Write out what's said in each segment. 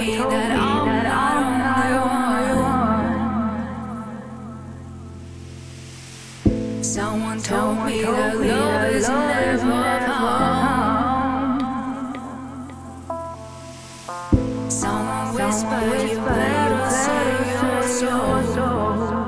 me that I'm not only one. Someone told me that love is never found. Someone whispered you better save your soul.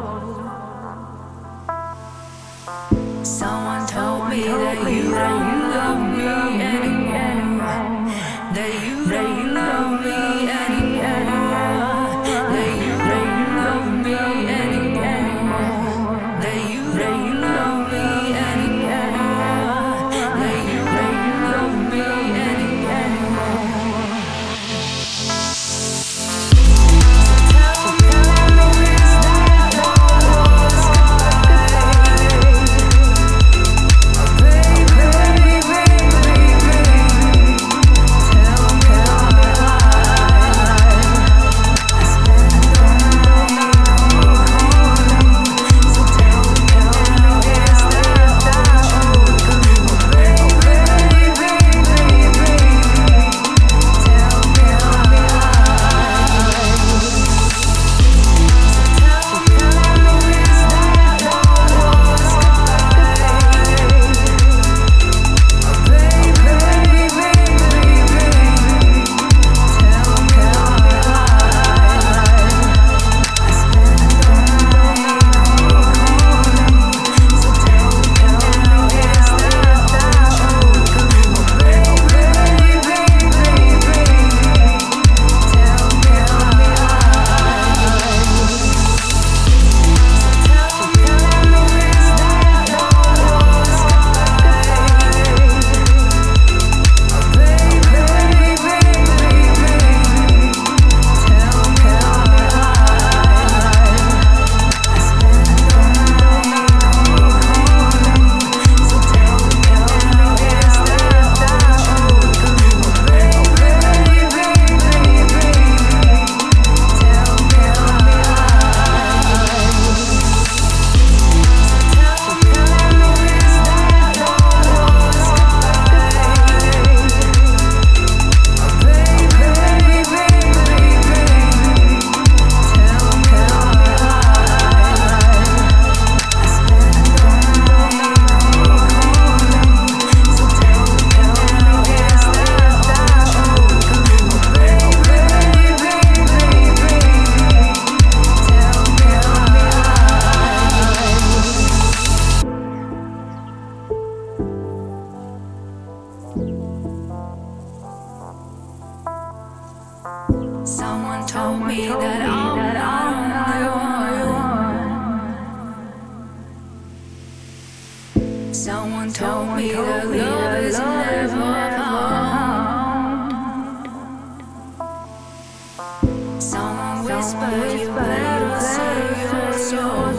Told me that I'm not one. Someone told me that love is never found. Someone whispered you better save your soul.